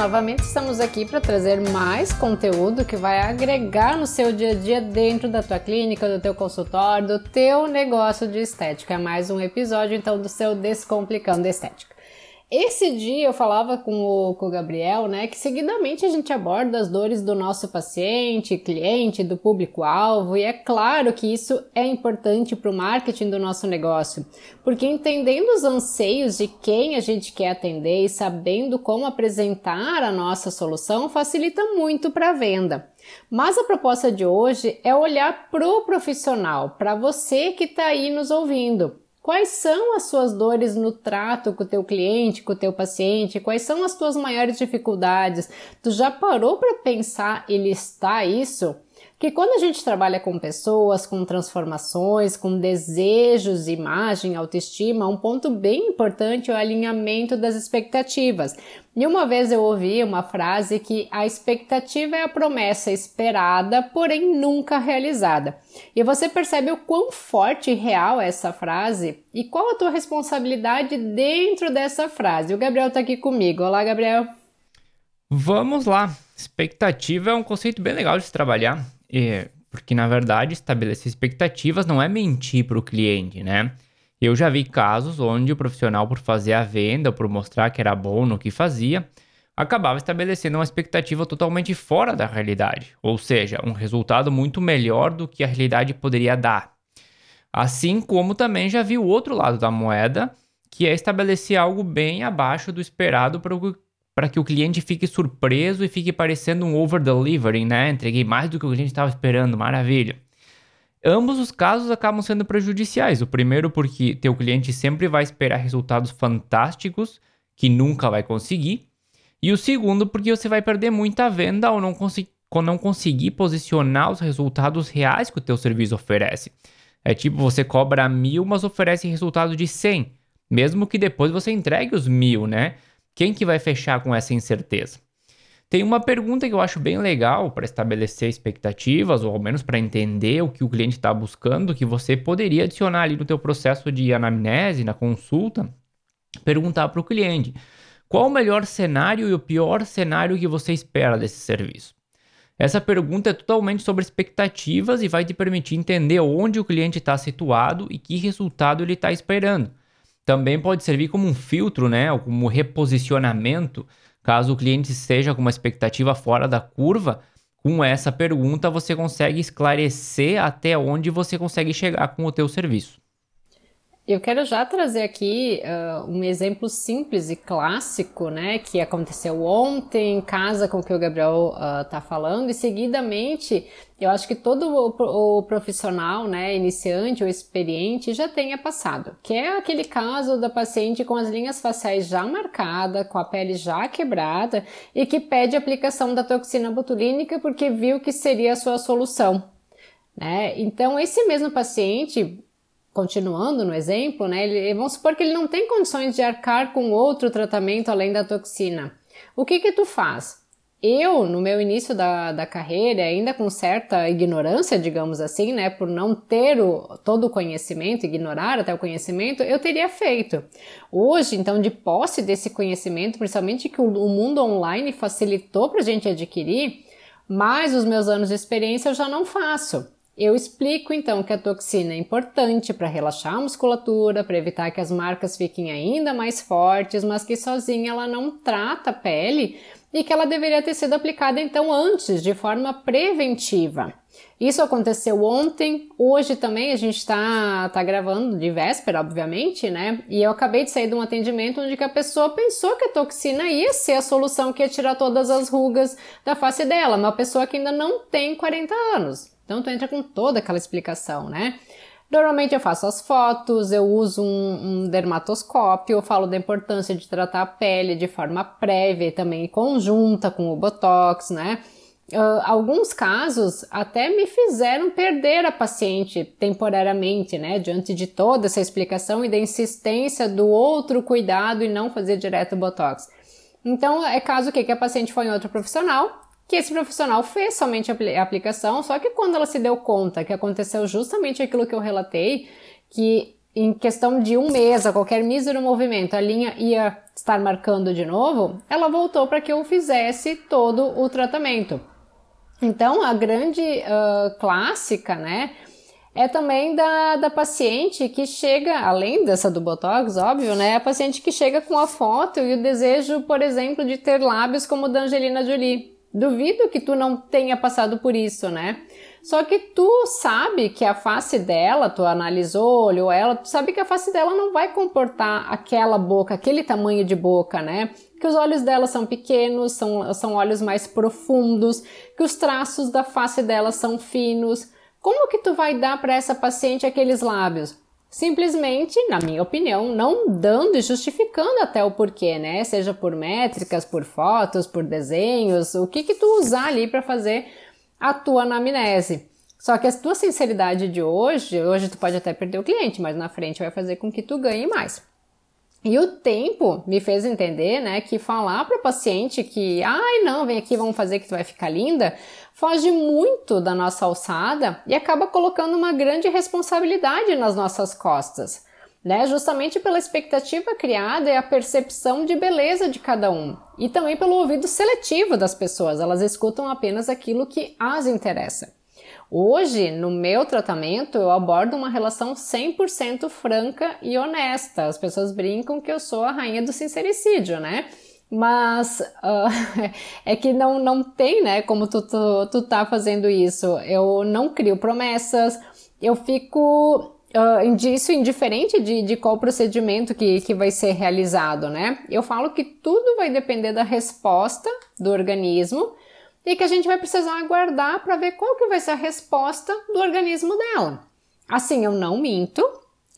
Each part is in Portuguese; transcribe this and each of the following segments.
Novamente estamos aqui para trazer mais conteúdo que vai agregar no seu dia a dia dentro da tua clínica, do teu consultório, do teu negócio de estética. É mais um episódio então do seu Descomplicando Estética. Esse dia eu falava com o, com o Gabriel, né, que seguidamente a gente aborda as dores do nosso paciente, cliente, do público-alvo, e é claro que isso é importante para o marketing do nosso negócio, porque entendendo os anseios de quem a gente quer atender e sabendo como apresentar a nossa solução facilita muito para a venda. Mas a proposta de hoje é olhar para o profissional, para você que está aí nos ouvindo. Quais são as suas dores no trato com o teu cliente, com o teu paciente? Quais são as tuas maiores dificuldades? Tu já parou para pensar e listar isso? Que quando a gente trabalha com pessoas, com transformações, com desejos, imagem, autoestima, um ponto bem importante é o alinhamento das expectativas. E uma vez eu ouvi uma frase que a expectativa é a promessa esperada, porém nunca realizada. E você percebe o quão forte e real é essa frase e qual a tua responsabilidade dentro dessa frase. O Gabriel está aqui comigo. Olá, Gabriel. Vamos lá. Expectativa é um conceito bem legal de se trabalhar. É, porque, na verdade, estabelecer expectativas não é mentir para o cliente, né? Eu já vi casos onde o profissional, por fazer a venda, por mostrar que era bom no que fazia, acabava estabelecendo uma expectativa totalmente fora da realidade, ou seja, um resultado muito melhor do que a realidade poderia dar. Assim como também já vi o outro lado da moeda, que é estabelecer algo bem abaixo do esperado para o para que o cliente fique surpreso e fique parecendo um over-delivering, né? Entreguei mais do que o cliente estava esperando, maravilha. Ambos os casos acabam sendo prejudiciais. O primeiro, porque teu cliente sempre vai esperar resultados fantásticos que nunca vai conseguir. E o segundo, porque você vai perder muita venda ao não, não conseguir posicionar os resultados reais que o teu serviço oferece. É tipo, você cobra mil, mas oferece resultado de 100. Mesmo que depois você entregue os mil, né? Quem que vai fechar com essa incerteza? Tem uma pergunta que eu acho bem legal para estabelecer expectativas, ou ao menos para entender o que o cliente está buscando, que você poderia adicionar ali no teu processo de anamnese, na consulta, perguntar para o cliente qual o melhor cenário e o pior cenário que você espera desse serviço. Essa pergunta é totalmente sobre expectativas e vai te permitir entender onde o cliente está situado e que resultado ele está esperando também pode servir como um filtro, né, ou como reposicionamento, caso o cliente esteja com uma expectativa fora da curva. Com essa pergunta, você consegue esclarecer até onde você consegue chegar com o teu serviço. Eu quero já trazer aqui uh, um exemplo simples e clássico, né, que aconteceu ontem, em casa com o que o Gabriel está uh, falando, e seguidamente eu acho que todo o, o, profissional, né, iniciante ou experiente já tenha passado, que é aquele caso da paciente com as linhas faciais já marcadas, com a pele já quebrada e que pede aplicação da toxina botulínica porque viu que seria a sua solução. Né? Então, esse mesmo paciente continuando no exemplo, né, ele, vamos supor que ele não tem condições de arcar com outro tratamento além da toxina. O que que tu faz? Eu, no meu início da, da carreira, ainda com certa ignorância, digamos assim, né, por não ter o, todo o conhecimento, ignorar até o conhecimento, eu teria feito. Hoje, então, de posse desse conhecimento, principalmente que o, o mundo online facilitou para a gente adquirir, mais os meus anos de experiência eu já não faço. Eu explico então que a toxina é importante para relaxar a musculatura, para evitar que as marcas fiquem ainda mais fortes, mas que sozinha ela não trata a pele e que ela deveria ter sido aplicada então antes, de forma preventiva. Isso aconteceu ontem, hoje também a gente está tá gravando de véspera, obviamente, né? E eu acabei de sair de um atendimento onde a pessoa pensou que a toxina ia ser a solução que ia tirar todas as rugas da face dela, uma pessoa que ainda não tem 40 anos. Então tu entra com toda aquela explicação, né? Normalmente eu faço as fotos, eu uso um, um dermatoscópio, eu falo da importância de tratar a pele de forma prévia e também conjunta com o Botox, né? Uh, alguns casos até me fizeram perder a paciente temporariamente, né? Diante de toda essa explicação e da insistência do outro cuidado e não fazer direto o Botox. Então, é caso que, que a paciente foi em outro profissional, que esse profissional fez somente a aplicação, só que quando ela se deu conta que aconteceu justamente aquilo que eu relatei, que em questão de um mês, a qualquer mísero movimento, a linha ia estar marcando de novo, ela voltou para que eu fizesse todo o tratamento. Então, a grande uh, clássica, né, é também da, da paciente que chega, além dessa do Botox, óbvio, né, a paciente que chega com a foto e o desejo, por exemplo, de ter lábios como o da Angelina Jolie. Duvido que tu não tenha passado por isso, né? Só que tu sabe que a face dela, tu analisou, olhou ela, tu sabe que a face dela não vai comportar aquela boca, aquele tamanho de boca, né? Que os olhos dela são pequenos, são, são olhos mais profundos, que os traços da face dela são finos. Como que tu vai dar para essa paciente aqueles lábios? Simplesmente, na minha opinião, não dando e justificando até o porquê, né? Seja por métricas, por fotos, por desenhos, o que que tu usar ali para fazer a tua anamnese. Só que a tua sinceridade de hoje, hoje tu pode até perder o cliente, mas na frente vai fazer com que tu ganhe mais. E o tempo me fez entender, né, que falar para o paciente que, ai não, vem aqui, vamos fazer que tu vai ficar linda, foge muito da nossa alçada e acaba colocando uma grande responsabilidade nas nossas costas, né, justamente pela expectativa criada e a percepção de beleza de cada um, e também pelo ouvido seletivo das pessoas, elas escutam apenas aquilo que as interessa. Hoje, no meu tratamento, eu abordo uma relação 100% franca e honesta. As pessoas brincam que eu sou a rainha do sincericídio, né? Mas uh, é que não, não tem, né, como tu, tu, tu tá fazendo isso. Eu não crio promessas, eu fico uh, indiferente de, de qual procedimento que, que vai ser realizado, né? Eu falo que tudo vai depender da resposta do organismo e que a gente vai precisar aguardar para ver qual que vai ser a resposta do organismo dela. Assim, eu não minto,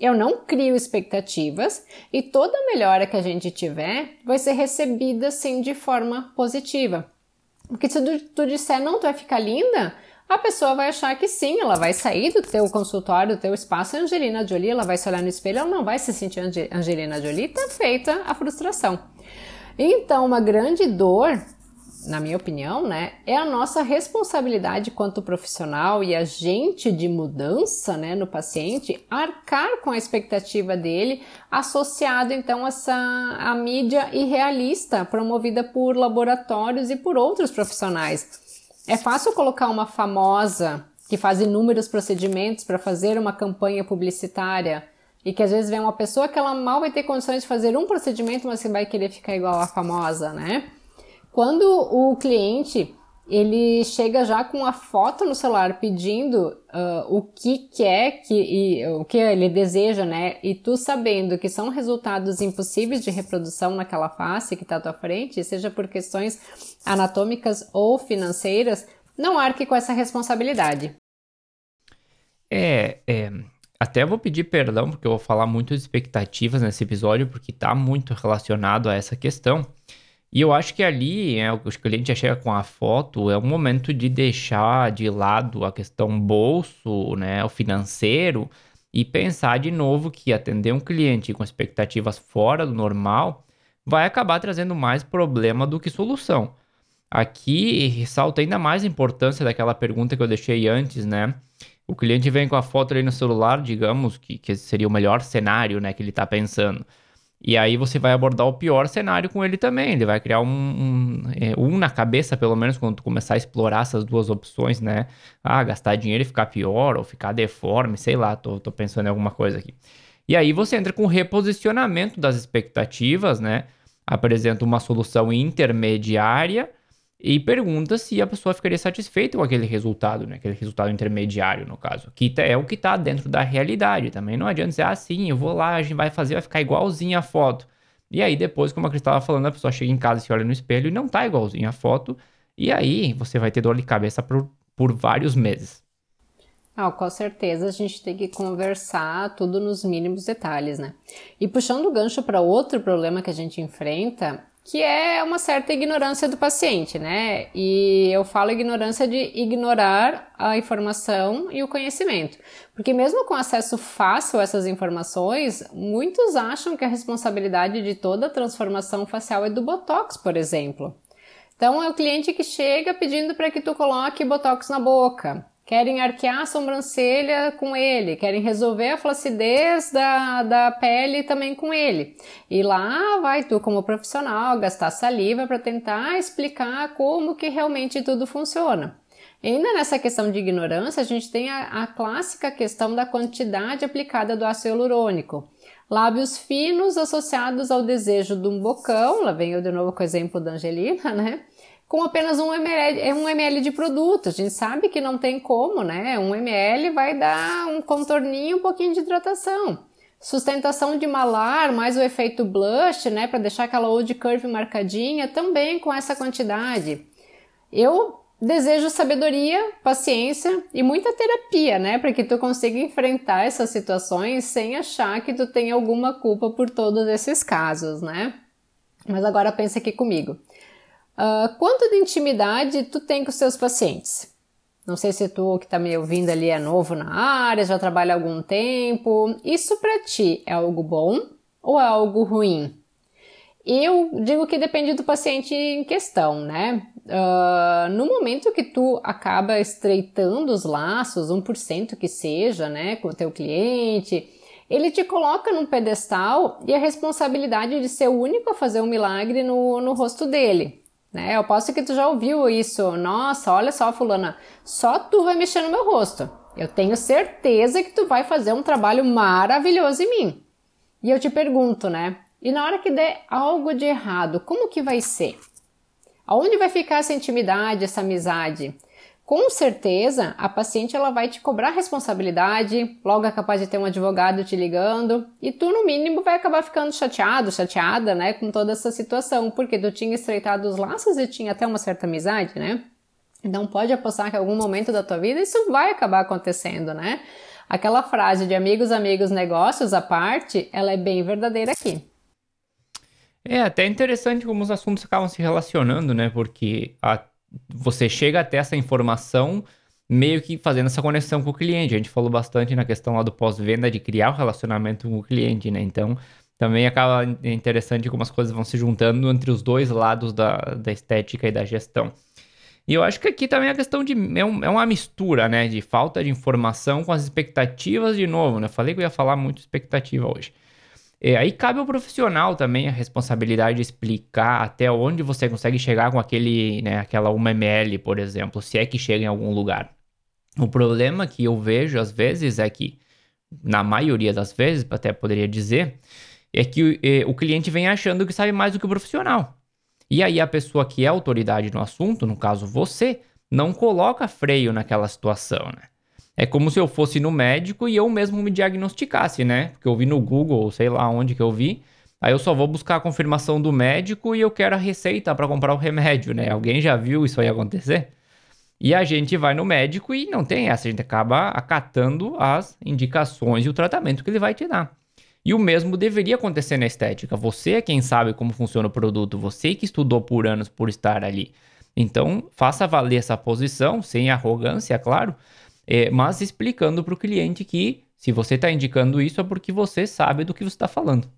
eu não crio expectativas e toda melhora que a gente tiver vai ser recebida sim de forma positiva. Porque se tu, tu disser não, tu vai ficar linda, a pessoa vai achar que sim, ela vai sair do teu consultório, do teu espaço Angelina Jolie, ela vai se olhar no espelho, ela não vai se sentir Angelina Jolie, tá feita a frustração. Então, uma grande dor na minha opinião, né, é a nossa responsabilidade quanto profissional e agente de mudança, né, no paciente, arcar com a expectativa dele, associado então a essa a mídia irrealista promovida por laboratórios e por outros profissionais. É fácil colocar uma famosa que faz inúmeros procedimentos para fazer uma campanha publicitária e que às vezes vem uma pessoa que ela mal vai ter condições de fazer um procedimento, mas que vai querer ficar igual a famosa, né? Quando o cliente ele chega já com a foto no celular pedindo uh, o que quer que e, o que ele deseja, né? E tu sabendo que são resultados impossíveis de reprodução naquela face que está à tua frente, seja por questões anatômicas ou financeiras, não arque com essa responsabilidade. É, é, até vou pedir perdão porque eu vou falar muito de expectativas nesse episódio porque está muito relacionado a essa questão. E eu acho que ali, é, o cliente já chega com a foto, é o momento de deixar de lado a questão bolso, né, o financeiro, e pensar de novo que atender um cliente com expectativas fora do normal vai acabar trazendo mais problema do que solução. Aqui ressalta ainda mais a importância daquela pergunta que eu deixei antes, né? O cliente vem com a foto ali no celular, digamos que, que seria o melhor cenário, né, que ele está pensando. E aí você vai abordar o pior cenário com ele também. Ele vai criar um, um, é, um, na cabeça, pelo menos, quando tu começar a explorar essas duas opções, né? Ah, gastar dinheiro e ficar pior, ou ficar deforme, sei lá, tô, tô pensando em alguma coisa aqui. E aí você entra com reposicionamento das expectativas, né? Apresenta uma solução intermediária e pergunta se a pessoa ficaria satisfeita com aquele resultado, né? Aquele resultado intermediário, no caso. Que é o que está dentro da realidade. Também não adianta dizer, ah, sim, eu vou lá, a gente vai fazer, vai ficar igualzinho a foto. E aí, depois, como a Cris estava falando, a pessoa chega em casa, se olha no espelho e não tá igualzinho a foto. E aí, você vai ter dor de cabeça por, por vários meses. Ah, com certeza a gente tem que conversar tudo nos mínimos detalhes, né? E puxando o gancho para outro problema que a gente enfrenta, que é uma certa ignorância do paciente, né? E eu falo ignorância de ignorar a informação e o conhecimento. Porque mesmo com acesso fácil a essas informações, muitos acham que a responsabilidade de toda a transformação facial é do Botox, por exemplo. Então é o cliente que chega pedindo para que tu coloque Botox na boca, querem arquear a sobrancelha com ele, querem resolver a flacidez da, da pele também com ele. E lá vai tu, como profissional, gastar saliva para tentar explicar como que realmente tudo funciona. E ainda nessa questão de ignorância, a gente tem a, a clássica questão da quantidade aplicada do ácido hialurônico. Lábios finos associados ao desejo de um bocão, lá vem eu de novo com o exemplo da Angelina, né? Com apenas um ml, é ml de produto. A gente sabe que não tem como, né? Um ml vai dar um contorninho, um pouquinho de hidratação. Sustentação de malar, mais o efeito blush, né? Para deixar aquela old curve marcadinha, também com essa quantidade. Eu desejo sabedoria, paciência e muita terapia, né? Para que tu consiga enfrentar essas situações sem achar que tu tem alguma culpa por todos esses casos, né? Mas agora pensa aqui comigo. Uh, quanto de intimidade tu tem com seus pacientes? Não sei se tu que está me ouvindo ali é novo na área, já trabalha há algum tempo. Isso para ti é algo bom ou é algo ruim? Eu digo que depende do paciente em questão, né? Uh, no momento que tu acaba estreitando os laços, 1% que seja, né, com o teu cliente, ele te coloca num pedestal e a responsabilidade de ser o único a fazer um milagre no, no rosto dele. Né? Eu posso que tu já ouviu isso. Nossa, olha só, fulana, só tu vai mexer no meu rosto. Eu tenho certeza que tu vai fazer um trabalho maravilhoso em mim. E eu te pergunto, né? E na hora que der algo de errado, como que vai ser? Aonde vai ficar essa intimidade, essa amizade? Com certeza a paciente ela vai te cobrar responsabilidade, logo é capaz de ter um advogado te ligando e tu no mínimo vai acabar ficando chateado, chateada, né, com toda essa situação, porque tu tinha estreitado os laços e tinha até uma certa amizade, né? Então pode apostar que em algum momento da tua vida isso vai acabar acontecendo, né? Aquela frase de amigos, amigos, negócios à parte, ela é bem verdadeira aqui. É até interessante como os assuntos acabam se relacionando, né? Porque a você chega até essa informação meio que fazendo essa conexão com o cliente. A gente falou bastante na questão lá do pós-venda de criar o um relacionamento com o cliente, né? Então, também acaba interessante como as coisas vão se juntando entre os dois lados da, da estética e da gestão. E eu acho que aqui também a questão de. É, um, é, uma mistura, né? De falta de informação com as expectativas de novo, né? Falei que eu ia falar muito expectativa hoje. É, aí cabe ao profissional também a responsabilidade de explicar até onde você consegue chegar com aquele, né, aquela 1ml, por exemplo, se é que chega em algum lugar. O problema que eu vejo às vezes é que, na maioria das vezes, até poderia dizer, é que é, o cliente vem achando que sabe mais do que o profissional. E aí a pessoa que é autoridade no assunto, no caso você, não coloca freio naquela situação, né? É como se eu fosse no médico e eu mesmo me diagnosticasse, né? Porque eu vi no Google, sei lá onde que eu vi. Aí eu só vou buscar a confirmação do médico e eu quero a receita para comprar o remédio, né? Alguém já viu isso aí acontecer? E a gente vai no médico e não tem essa, a gente acaba acatando as indicações e o tratamento que ele vai te dar. E o mesmo deveria acontecer na estética. Você é quem sabe como funciona o produto, você que estudou por anos por estar ali. Então, faça valer essa posição, sem arrogância, claro, é, mas explicando para o cliente que se você está indicando isso é porque você sabe do que você está falando.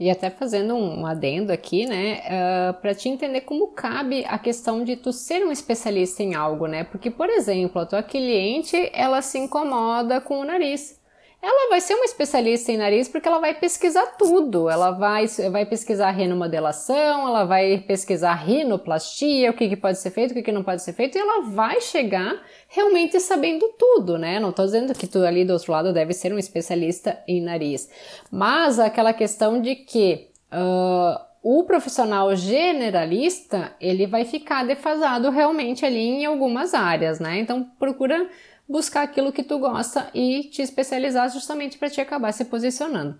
E até fazendo um adendo aqui, né, uh, ah, para te entender como cabe a questão de tu ser um especialista em algo, né? Porque, por exemplo, a tua cliente, ela se incomoda com o nariz ela vai ser uma especialista em nariz porque ela vai pesquisar tudo. Ela vai, vai pesquisar renomodelação, ela vai pesquisar rinoplastia, o que, que pode ser feito, o que, que não pode ser feito, e ela vai chegar realmente sabendo tudo, né? Não estou dizendo que tu ali do outro lado deve ser um especialista em nariz, mas aquela questão de que uh, o profissional generalista ele vai ficar defasado realmente ali em algumas áreas, né? Então procura buscar aquilo que tu gosta e te especializar justamente para te acabar se posicionando.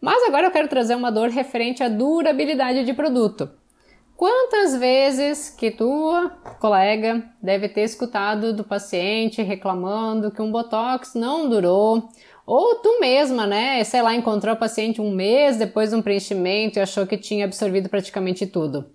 Mas agora eu quero trazer uma dor referente à durabilidade de produto. Quantas vezes que tua colega deve ter escutado do paciente reclamando que um botox não durou, ou tu mesma, né, sei lá, encontrou o paciente um mês depois de um preenchimento e achou que tinha absorvido praticamente tudo.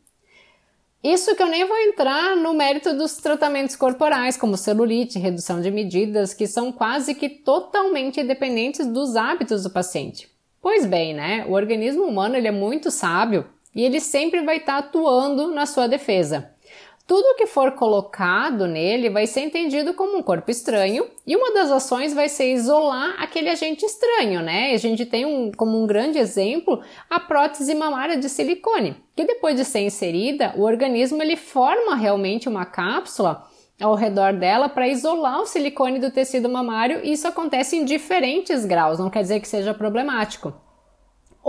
Isso que eu nem vou entrar no mérito dos tratamentos corporais, como celulite, redução de medidas, que são quase que totalmente dependentes dos hábitos do paciente. Pois bem, né? O organismo humano ele é muito sábio e ele sempre vai estar tá atuando na sua defesa. Tudo que for colocado nele vai ser entendido como um corpo estranho e uma das ações vai ser isolar aquele agente estranho, né? A gente tem um, como um grande exemplo a prótese mamária de silicone, que depois de ser inserida, o organismo ele forma realmente uma cápsula ao redor dela para isolar o silicone do tecido mamário e isso acontece em diferentes graus, não quer dizer que seja problemático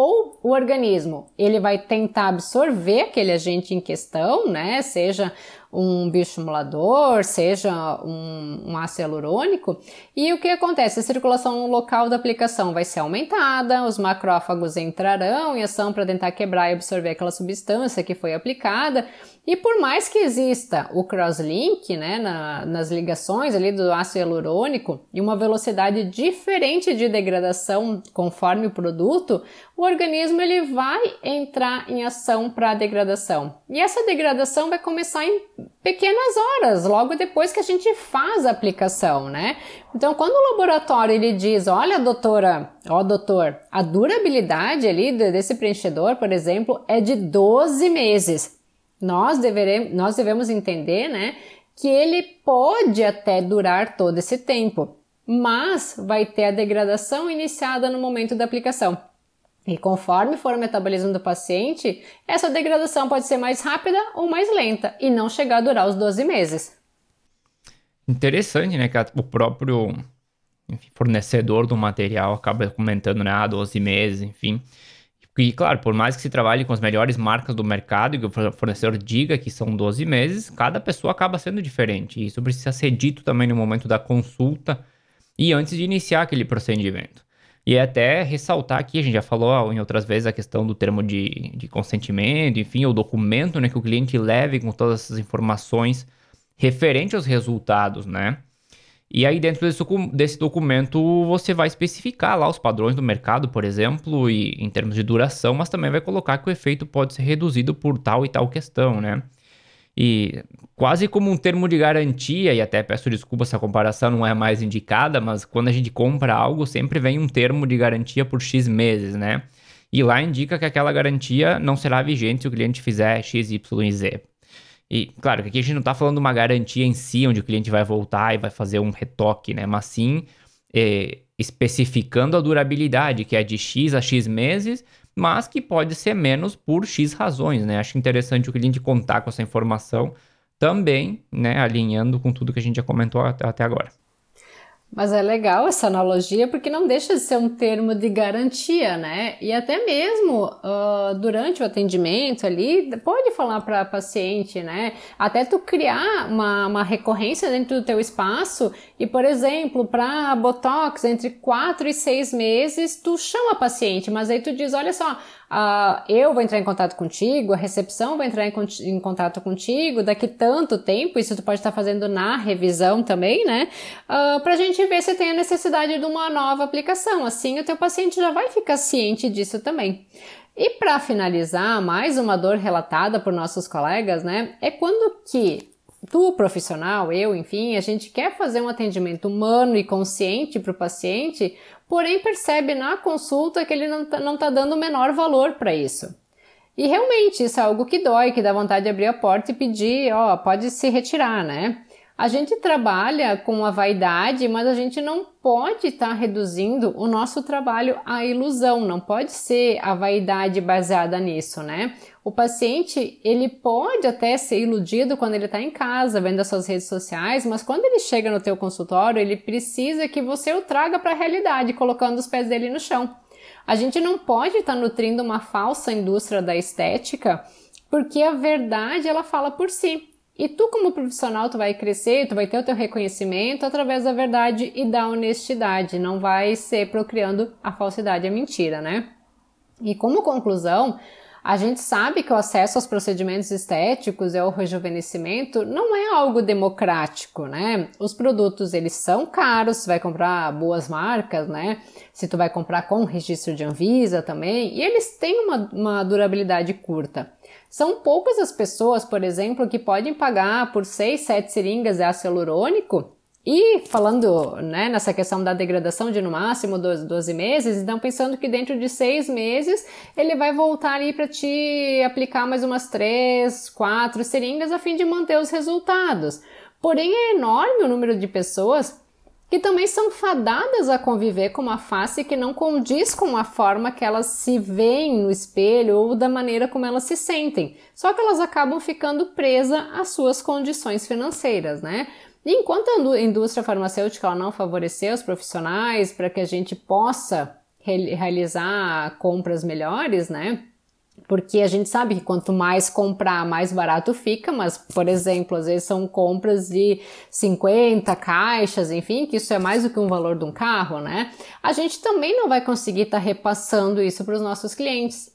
ou o organismo ele vai tentar absorver aquele agente em questão, né? Seja um bioestimulador, seja um, um ácido hialurônico, e o que acontece? A circulação local da aplicação vai ser aumentada, os macrófagos entrarão em ação para tentar quebrar e absorver aquela substância que foi aplicada, e por mais que exista o crosslink, né, na, nas ligações ali do ácido hialurônico e uma velocidade diferente de degradação conforme o produto, o organismo ele vai entrar em ação para a degradação. E essa degradação vai começar em pequenas horas, logo depois que a gente faz a aplicação, né? Então, quando o laboratório ele diz, olha, doutora, ó, doutor, a durabilidade ali desse preenchedor, por exemplo, é de 12 meses nós, deveremos, nós devemos entender, né, que ele pode até durar todo esse tempo, mas vai ter a degradação iniciada no momento da aplicação. E conforme for o metabolismo do paciente, essa degradação pode ser mais rápida ou mais lenta e não chegar a durar os 12 meses. Interessante, né, que o próprio enfim, fornecedor do material acaba comentando, né, ah, 12 meses, enfim. E claro, por mais que se trabalhe com as melhores marcas do mercado e que o fornecedor diga que são 12 meses, cada pessoa acaba sendo diferente. E isso precisa ser dito também no momento da consulta e antes de iniciar aquele procedimento. E é até ressaltar aqui, a gente já falou em outras vezes a questão do termo de, de consentimento, enfim, o documento né, que o cliente leve com todas essas informações referente aos resultados, né? E aí, dentro desse, desse, documento, você vai especificar lá os padrões do mercado, por exemplo, e em termos de duração, mas também vai colocar que o efeito pode ser reduzido por tal e tal questão, né? E quase como um termo de garantia, e até peço desculpa se a comparação não é mais indicada, mas quando a gente compra algo, sempre vem um termo de garantia por X meses, né? E lá indica que aquela garantia não será vigente se o cliente fizer X, Y e Z. E, claro, que aqui a gente não está falando de uma garantia em si, onde o cliente vai voltar e vai fazer um retoque, né? Mas sim é, especificando a durabilidade, que é de X a X meses, mas que pode ser menos por X razões, né? Acho interessante o cliente contar com essa informação também, né? Alinhando com tudo que a gente já comentou até, até agora. Mas é legal essa analogia porque não deixa de ser um termo de garantia, né? E até mesmo uh, durante o atendimento ali, pode falar para paciente, né? Até tu criar uma, uma recorrência dentro do teu espaço e, por exemplo, para Botox, entre 4 e 6 meses, tu chama a paciente, mas aí tu diz, olha só, Uh, eu vou entrar em contato contigo, a recepção vai entrar em, em, contato contigo daqui tanto tempo, isso tu pode estar fazendo na revisão também, né? Uh, pra gente ver se tem a necessidade de uma nova aplicação. Assim, o teu paciente já vai ficar ciente disso também. E para finalizar, mais uma dor relatada por nossos colegas, né? É quando que tu, profissional, eu, enfim, a gente quer fazer um atendimento humano e consciente para o paciente, porém percebe na consulta que ele não está tá dando o menor valor para isso. E realmente isso é algo que dói, que dá vontade de abrir a porta e pedir, ó, pode se retirar, né? A gente trabalha com a vaidade, mas a gente não pode estar tá reduzindo o nosso trabalho à ilusão, não pode ser a vaidade baseada nisso, né? O paciente, ele pode até ser iludido quando ele está em casa, vendo as suas redes sociais, mas quando ele chega no teu consultório, ele precisa que você o traga para a realidade, colocando os pés dele no chão. A gente não pode estar tá nutrindo uma falsa indústria da estética, porque a verdade ela fala por si. E tu, como profissional, tu vai crescer, tu vai ter o teu reconhecimento através da verdade e da honestidade. Não vai ser procriando a falsidade e a mentira, né? E como conclusão, a gente sabe que o acesso aos procedimentos estéticos e ao rejuvenescimento não é algo democrático, né? Os produtos eles são caros, você vai comprar boas marcas, né? Se tu vai comprar com registro de Anvisa também, e eles têm uma, uma durabilidade curta. São poucas as pessoas, por exemplo, que podem pagar por 6, 7 seringas de ácido hialurônico E falando né, nessa questão da degradação de no máximo 12, 12 meses, então pensando que dentro de seis meses ele vai voltar ali para te aplicar mais umas três, quatro seringas a fim de manter os resultados. Porém, é enorme o número de pessoas que também são fadadas a conviver com uma face que não condiz com a forma que elas se veem no espelho ou da maneira como elas se sentem. Só que elas acabam ficando presas às suas condições financeiras, né? E enquanto a indústria farmacêutica não favorecer os profissionais para que a gente possa realizar compras melhores, né? Porque a gente sabe que quanto mais comprar, mais barato fica, mas, por exemplo, às vezes são compras de 50 caixas, enfim, que isso é mais do que um valor de um carro, né? A gente também não vai conseguir estar tá repassando isso para os nossos clientes.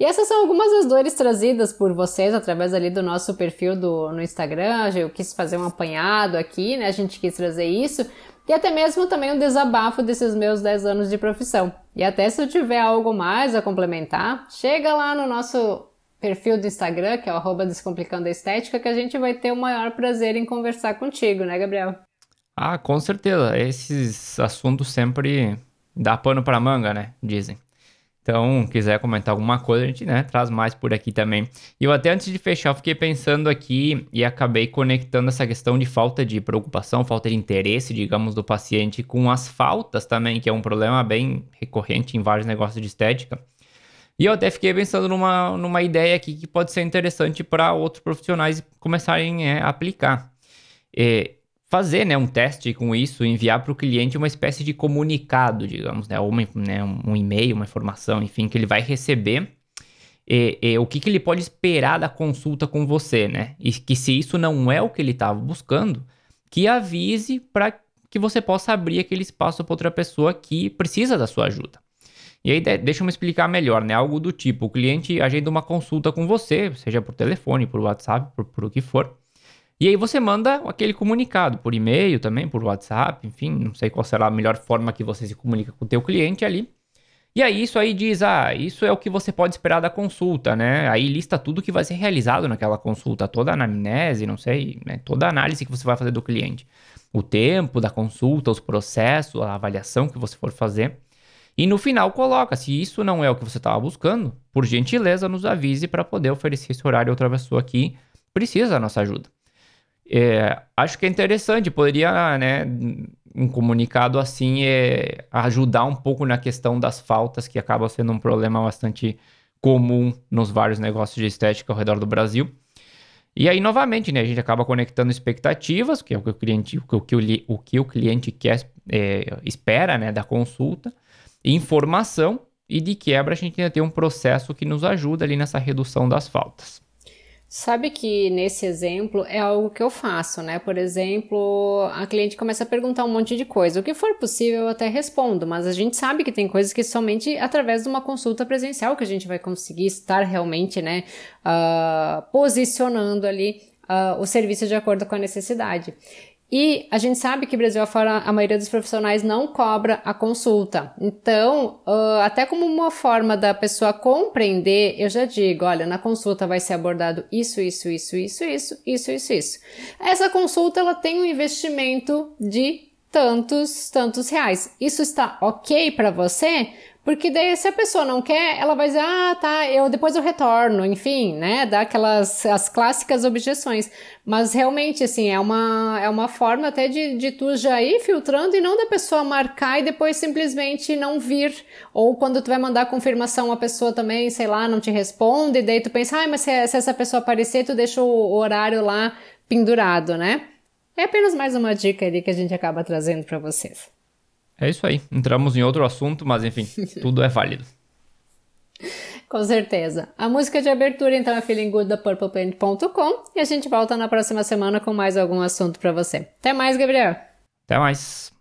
E essas são algumas das dores trazidas por vocês através ali do nosso perfil do, no Instagram. Eu quis fazer um apanhado aqui, né? A gente quis trazer isso. E até mesmo também um desabafo desses meus 10 anos de profissão. E até se eu tiver algo mais a complementar, chega lá no nosso perfil do Instagram, que é o Descomplicando a Estética, que a gente vai ter o maior prazer em conversar contigo, né, Gabriel? Ah, com certeza. Esses assuntos sempre dá pano para manga, né? Dizem. Então, quiser comentar alguma coisa, a gente né, traz mais por aqui também. E eu até antes de fechar, fiquei pensando aqui e acabei conectando essa questão de falta de preocupação, falta de interesse, digamos, do paciente com as faltas também, que é um problema bem recorrente em vários negócios de estética. E eu até fiquei pensando numa, numa ideia aqui que pode ser interessante para outros profissionais começarem é, a aplicar. É, fazer né, um teste com isso, enviar para o cliente uma espécie de comunicado, digamos, né, uma, né, um e-mail, uma informação, enfim, que ele vai receber. E, e, o que, que ele pode esperar da consulta com você, né? E que se isso não é o que ele estava buscando, que avise para que você possa abrir aquele espaço para outra pessoa que precisa da sua ajuda. E aí, deixa eu me explicar melhor, né? Algo do tipo: o cliente agenda uma consulta com você, seja por telefone, por WhatsApp, por, por o que for. E aí você manda aquele comunicado por e-mail também, por WhatsApp, enfim, não sei qual será a melhor forma que você se comunica com o teu cliente ali. E aí isso aí diz, ah, isso é o que você pode esperar da consulta, né? Aí lista tudo que vai ser realizado naquela consulta, toda a anamnese, não sei, né? toda a análise que você vai fazer do cliente. O tempo da consulta, os processos, a avaliação que você for fazer. E no final coloca, se isso não é o que você estava buscando, por gentileza nos avise para poder oferecer esse horário a outra pessoa que precisa da nossa ajuda. É, acho que é interessante, poderia, né, um comunicado assim é, ajudar um pouco na questão das faltas, que acaba sendo um problema bastante comum nos vários negócios de estética ao redor do Brasil. E aí, novamente, né, a gente acaba conectando expectativas, que é o que o cliente, o que o, o, que o cliente quer, é, espera né, da consulta, informação, e de quebra a gente ainda tem um processo que nos ajuda ali nessa redução das faltas. Sabe que nesse exemplo é algo que eu faço, né? Por exemplo, a cliente começa a perguntar um monte de coisa. O que for possível eu até respondo, mas a gente sabe que tem coisas que somente através de uma consulta presencial que a gente vai conseguir estar realmente, né, uh, posicionando ali uh, o serviço de acordo com a necessidade. E a gente sabe que Brasil afora a maioria dos profissionais não cobra a consulta. Então, uh, até como uma forma da pessoa compreender, eu já digo, olha, na consulta vai ser abordado isso, isso, isso, isso, isso, isso, isso, isso. Essa consulta ela tem um investimento de tantos, tantos reais. Isso está ok para você? Porque daí, se a pessoa não quer, ela vai dizer, ah, tá, eu depois eu retorno, enfim, né? Dá aquelas as clássicas objeções. Mas realmente, assim, é uma, é uma forma até de, de tu já ir filtrando e não da pessoa marcar e depois simplesmente não vir. Ou quando tu vai mandar confirmação, a pessoa também, sei lá, não te responde, e daí tu pensa, ah, mas se, se essa pessoa aparecer, tu deixa o horário lá pendurado, né? É apenas mais uma dica ali que a gente acaba trazendo para vocês. É isso aí. Entramos em outro assunto, mas enfim, tudo é válido. Com certeza. A música de abertura então é Feeling Good da PurplePlanet.com e a gente volta na próxima semana com mais algum assunto para você. Até mais, Gabriel. Até mais.